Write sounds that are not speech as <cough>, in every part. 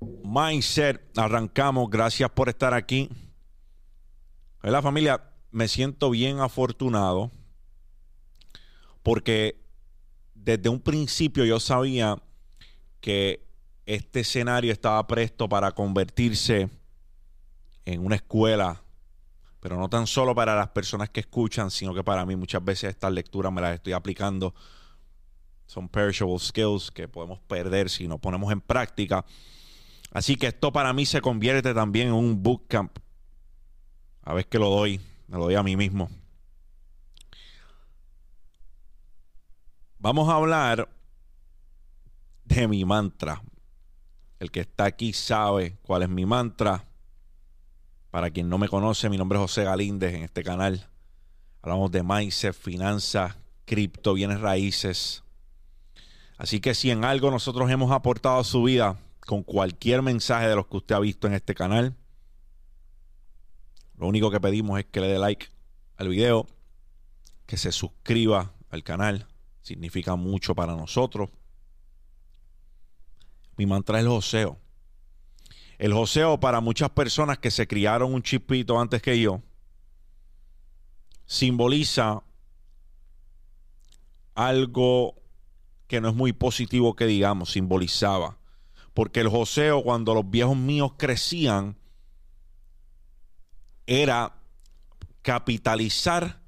Mindset. Arrancamos. Gracias por estar aquí. La familia, me siento bien afortunado porque desde un principio yo sabía que este escenario estaba presto para convertirse en una escuela, pero no tan solo para las personas que escuchan, sino que para mí muchas veces estas lecturas me las estoy aplicando. Son perishable skills que podemos perder si no ponemos en práctica. Así que esto para mí se convierte también en un bootcamp. A ver que lo doy, me lo doy a mí mismo. Vamos a hablar de mi mantra. El que está aquí sabe cuál es mi mantra. Para quien no me conoce, mi nombre es José Galíndez en este canal. Hablamos de mindset, finanzas, cripto, bienes raíces. Así que si en algo nosotros hemos aportado a su vida con cualquier mensaje de los que usted ha visto en este canal, lo único que pedimos es que le dé like al video, que se suscriba al canal. Significa mucho para nosotros. Mi mantra es el joseo. El joseo para muchas personas que se criaron un chipito antes que yo simboliza algo que no es muy positivo que digamos, simbolizaba. Porque el joseo cuando los viejos míos crecían era capitalizar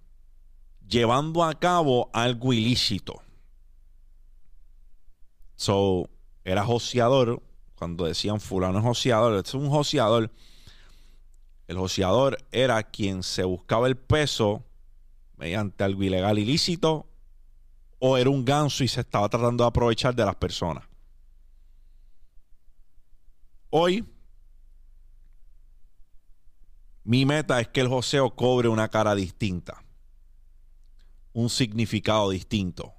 llevando a cabo algo ilícito. So, era joseador cuando decían fulano es joseador, es un joseador. El joseador era quien se buscaba el peso mediante algo ilegal ilícito o era un ganso y se estaba tratando de aprovechar de las personas. Hoy mi meta es que el joseo cobre una cara distinta, un significado distinto.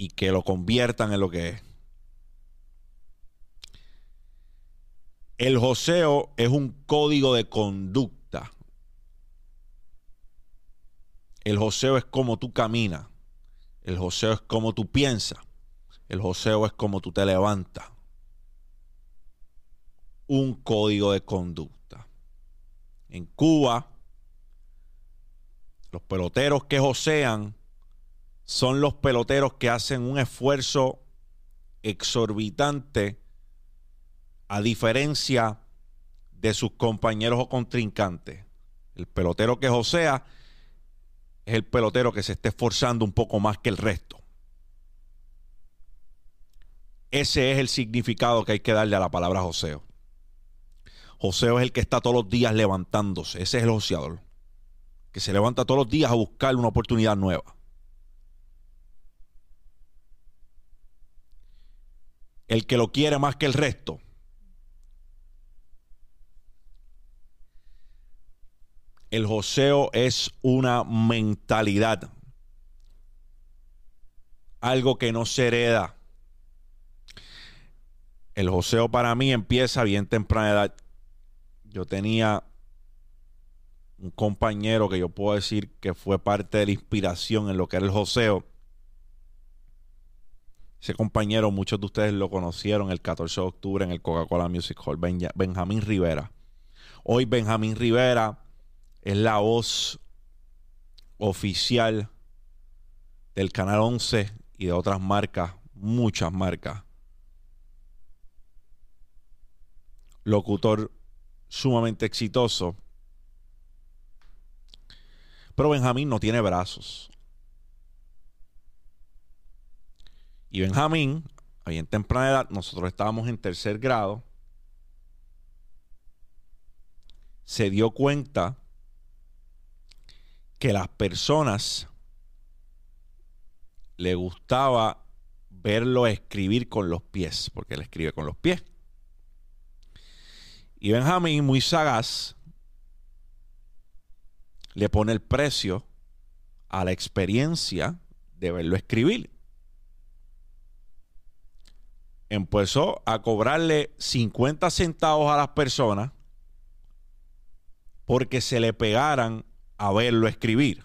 y que lo conviertan en lo que es. El joseo es un código de conducta. El joseo es como tú caminas. El joseo es como tú piensas. El joseo es como tú te levantas. Un código de conducta. En Cuba, los peloteros que josean son los peloteros que hacen un esfuerzo exorbitante a diferencia de sus compañeros o contrincantes. El pelotero que josea es el pelotero que se está esforzando un poco más que el resto. Ese es el significado que hay que darle a la palabra joseo. Joseo es el que está todos los días levantándose. Ese es el joseador. Que se levanta todos los días a buscar una oportunidad nueva. el que lo quiere más que el resto. El joseo es una mentalidad, algo que no se hereda. El joseo para mí empieza bien temprana edad. Yo tenía un compañero que yo puedo decir que fue parte de la inspiración en lo que era el joseo ese compañero, muchos de ustedes lo conocieron el 14 de octubre en el Coca-Cola Music Hall, Benjamín Rivera. Hoy Benjamín Rivera es la voz oficial del Canal 11 y de otras marcas, muchas marcas. Locutor sumamente exitoso. Pero Benjamín no tiene brazos. Y Benjamín, ahí en temprana edad, nosotros estábamos en tercer grado, se dio cuenta que las personas le gustaba verlo escribir con los pies, porque él escribe con los pies. Y Benjamín, muy sagaz, le pone el precio a la experiencia de verlo escribir empezó a cobrarle 50 centavos a las personas porque se le pegaran a verlo escribir.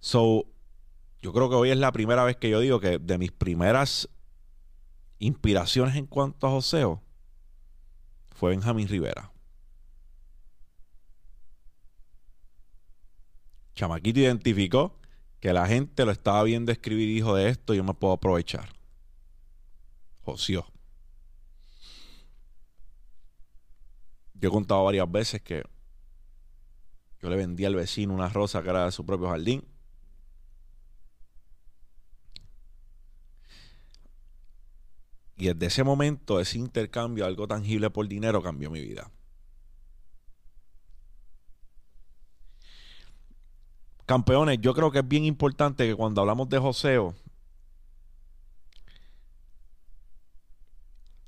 So, yo creo que hoy es la primera vez que yo digo que de mis primeras inspiraciones en cuanto a joseo fue Benjamín Rivera. Chamaquito identificó que la gente lo estaba viendo escribir y dijo de esto, yo me puedo aprovechar. Josió. Yo he contado varias veces que yo le vendí al vecino una rosa que era de su propio jardín. Y desde ese momento, ese intercambio, algo tangible por dinero, cambió mi vida. Campeones, yo creo que es bien importante que cuando hablamos de joseo,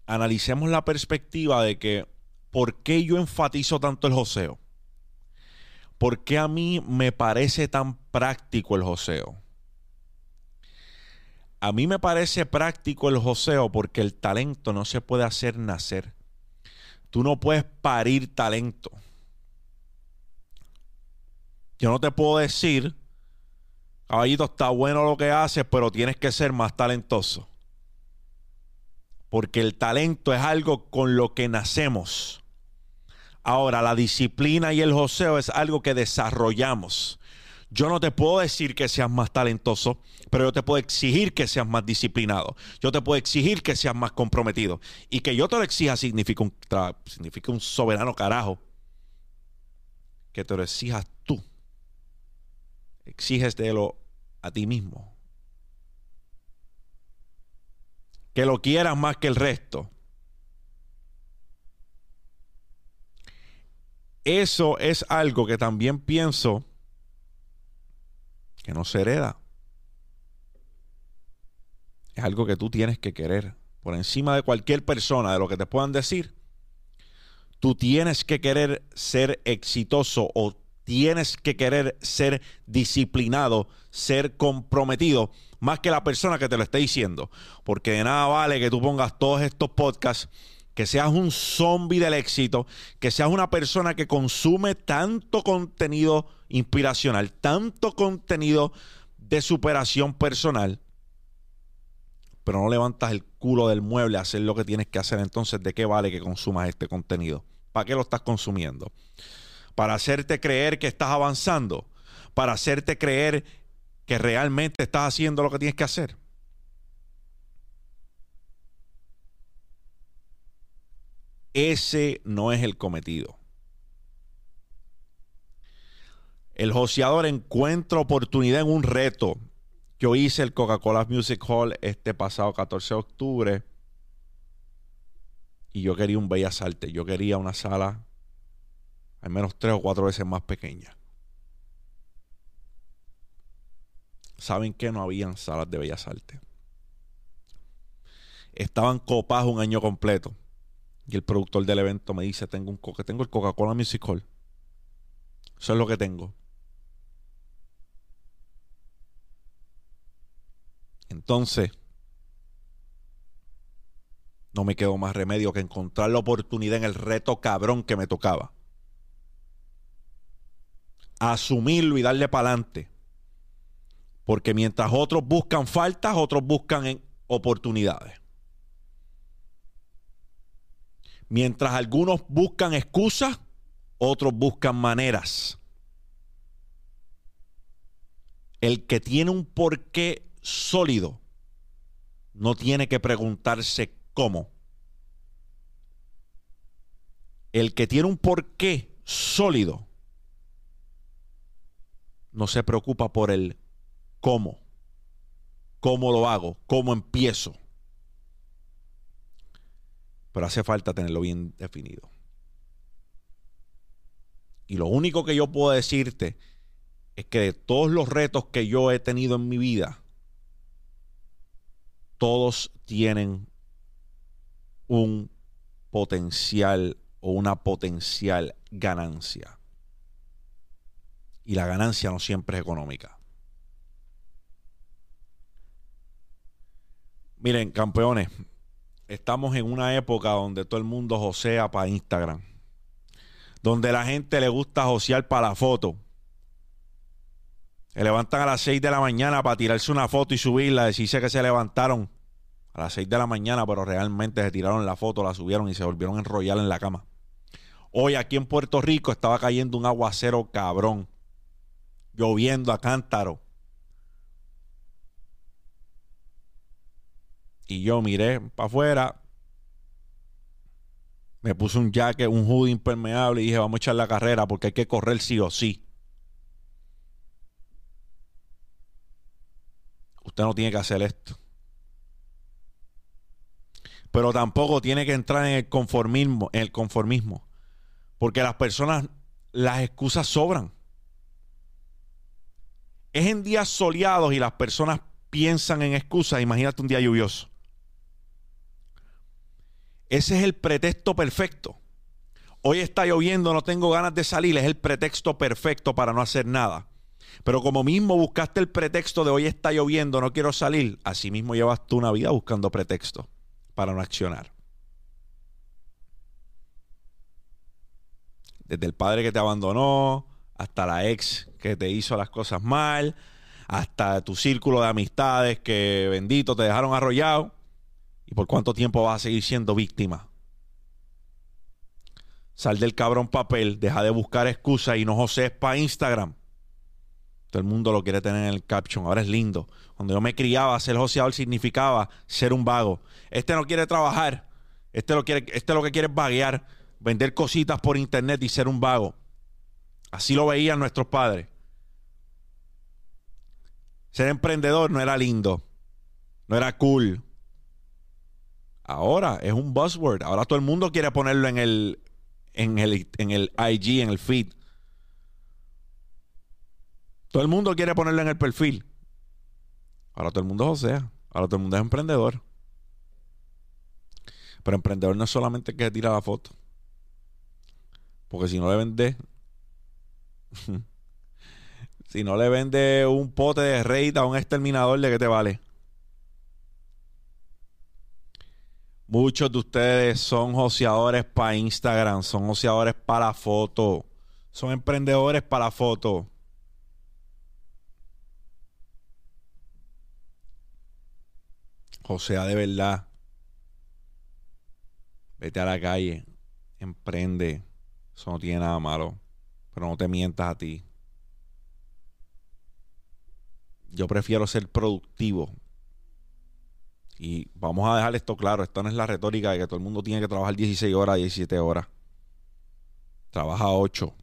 analicemos la perspectiva de que ¿por qué yo enfatizo tanto el joseo? ¿Por qué a mí me parece tan práctico el joseo? A mí me parece práctico el joseo porque el talento no se puede hacer nacer. Tú no puedes parir talento. Yo no te puedo decir, caballito, está bueno lo que haces, pero tienes que ser más talentoso. Porque el talento es algo con lo que nacemos. Ahora, la disciplina y el joseo es algo que desarrollamos. Yo no te puedo decir que seas más talentoso, pero yo te puedo exigir que seas más disciplinado. Yo te puedo exigir que seas más comprometido. Y que yo te lo exija significa un, significa un soberano carajo. Que te lo exijas tú exígeselo a ti mismo. Que lo quieras más que el resto. Eso es algo que también pienso que no se hereda. Es algo que tú tienes que querer. Por encima de cualquier persona, de lo que te puedan decir, tú tienes que querer ser exitoso o tienes que querer ser disciplinado, ser comprometido, más que la persona que te lo esté diciendo. Porque de nada vale que tú pongas todos estos podcasts, que seas un zombie del éxito, que seas una persona que consume tanto contenido inspiracional, tanto contenido de superación personal, pero no levantas el culo del mueble a hacer lo que tienes que hacer. Entonces, ¿de qué vale que consumas este contenido? ¿Para qué lo estás consumiendo? para hacerte creer que estás avanzando, para hacerte creer que realmente estás haciendo lo que tienes que hacer. Ese no es el cometido. El joseador encuentra oportunidad en un reto. Yo hice el Coca-Cola Music Hall este pasado 14 de octubre y yo quería un Bellas Artes. Yo quería una sala al menos tres o cuatro veces más pequeña. ¿Saben que no habían salas de bellas artes? Estaban copadas un año completo. Y el productor del evento me dice, tengo un que tengo el Coca-Cola Music Hall. Eso es lo que tengo. Entonces, no me quedó más remedio que encontrar la oportunidad en el reto cabrón que me tocaba asumirlo y darle para adelante. Porque mientras otros buscan faltas, otros buscan oportunidades. Mientras algunos buscan excusas, otros buscan maneras. El que tiene un porqué sólido no tiene que preguntarse cómo. El que tiene un porqué sólido no se preocupa por el cómo, cómo lo hago, cómo empiezo. Pero hace falta tenerlo bien definido. Y lo único que yo puedo decirte es que de todos los retos que yo he tenido en mi vida, todos tienen un potencial o una potencial ganancia y la ganancia no siempre es económica. Miren, campeones, estamos en una época donde todo el mundo josea para Instagram, donde la gente le gusta josear para la foto. Se levantan a las 6 de la mañana para tirarse una foto y subirla, decirse que se levantaron a las 6 de la mañana, pero realmente se tiraron la foto, la subieron y se volvieron a enrollar en la cama. Hoy aquí en Puerto Rico estaba cayendo un aguacero cabrón, lloviendo a cántaro. Y yo miré para afuera, me puse un jacket, un hoodie impermeable y dije, vamos a echar la carrera porque hay que correr sí o sí. Usted no tiene que hacer esto. Pero tampoco tiene que entrar en el conformismo, en el conformismo. Porque las personas, las excusas sobran. Es en días soleados y las personas piensan en excusas. Imagínate un día lluvioso. Ese es el pretexto perfecto. Hoy está lloviendo, no tengo ganas de salir. Es el pretexto perfecto para no hacer nada. Pero como mismo buscaste el pretexto de hoy está lloviendo, no quiero salir, así mismo llevas tú una vida buscando pretexto para no accionar. Desde el padre que te abandonó, hasta la ex que te hizo las cosas mal, hasta tu círculo de amistades que bendito te dejaron arrollado. ¿Y por cuánto tiempo vas a seguir siendo víctima? Sal del cabrón papel, deja de buscar excusas y no josees para Instagram. Todo el mundo lo quiere tener en el caption. Ahora es lindo. Cuando yo me criaba, ser joseador significaba ser un vago. Este no quiere trabajar. Este lo, quiere, este lo que quiere es vaguear, vender cositas por internet y ser un vago. Así lo veían nuestros padres. Ser emprendedor no era lindo. No era cool. Ahora es un buzzword. Ahora todo el mundo quiere ponerlo en el, en el, en el IG, en el feed. Todo el mundo quiere ponerlo en el perfil. Ahora todo el mundo es sea. Ahora todo el mundo es emprendedor. Pero emprendedor no es solamente que tira la foto. Porque si no le vende. <laughs> si no le vende un pote de rey a un exterminador, ¿de qué te vale? Muchos de ustedes son joseadores para Instagram, son joseadores para foto, son emprendedores para foto. Josea de verdad. Vete a la calle, emprende. Eso no tiene nada malo. Pero no te mientas a ti. Yo prefiero ser productivo y vamos a dejar esto claro, esta no es la retórica de que todo el mundo tiene que trabajar 16 horas, 17 horas. Trabaja 8.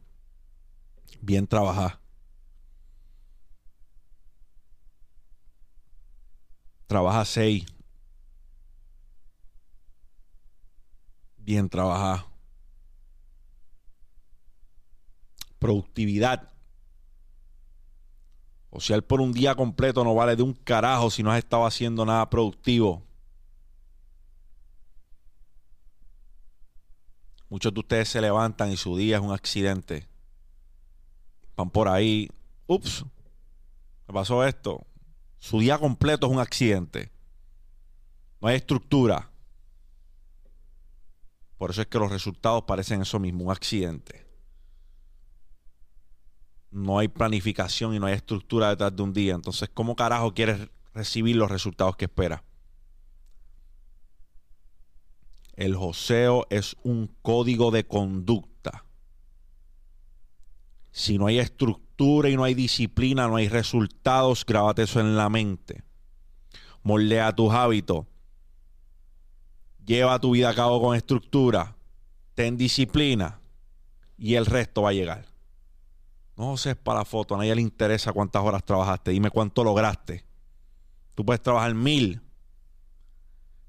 Bien trabajar. Trabaja 6. Bien trabajar. Productividad. O sea, él por un día completo no vale de un carajo si no has estado haciendo nada productivo. Muchos de ustedes se levantan y su día es un accidente. Van por ahí. Ups, me pasó esto. Su día completo es un accidente. No hay estructura. Por eso es que los resultados parecen eso mismo, un accidente no hay planificación y no hay estructura detrás de un día. Entonces, ¿cómo carajo quieres recibir los resultados que esperas? El joseo es un código de conducta. Si no hay estructura y no hay disciplina, no hay resultados, grábate eso en la mente. Moldea tus hábitos. Lleva tu vida a cabo con estructura. Ten disciplina. Y el resto va a llegar. No sé, es para la foto, a nadie le interesa cuántas horas trabajaste, dime cuánto lograste. Tú puedes trabajar mil,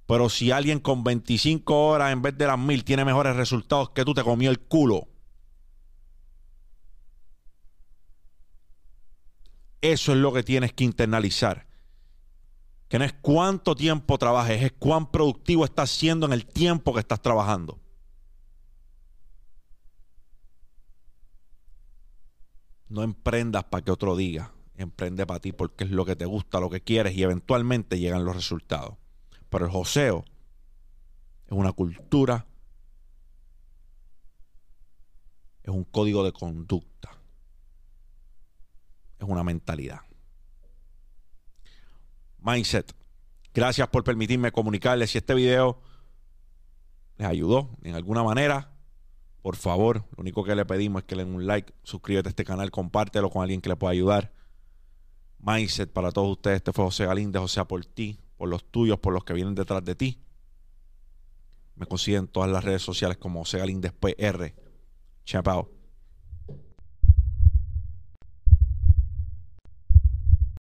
pero si alguien con 25 horas en vez de las mil tiene mejores resultados que tú, te comió el culo. Eso es lo que tienes que internalizar. Que no es cuánto tiempo trabajes, es cuán productivo estás siendo en el tiempo que estás trabajando. No emprendas para que otro diga. Emprende para ti porque es lo que te gusta, lo que quieres y eventualmente llegan los resultados. Pero el joseo es una cultura, es un código de conducta. es una mentalidad. Mindset. Gracias por permitirme comunicarles si este video les ayudó en alguna manera. Por favor, lo único que le pedimos es que le den un like, suscríbete a este canal, compártelo con alguien que le pueda ayudar. Mindset para todos ustedes. Este fue José Galíndez, o sea, por ti, por los tuyos, por los que vienen detrás de ti. Me consiguen todas las redes sociales como José Galíndez PR. Chapao.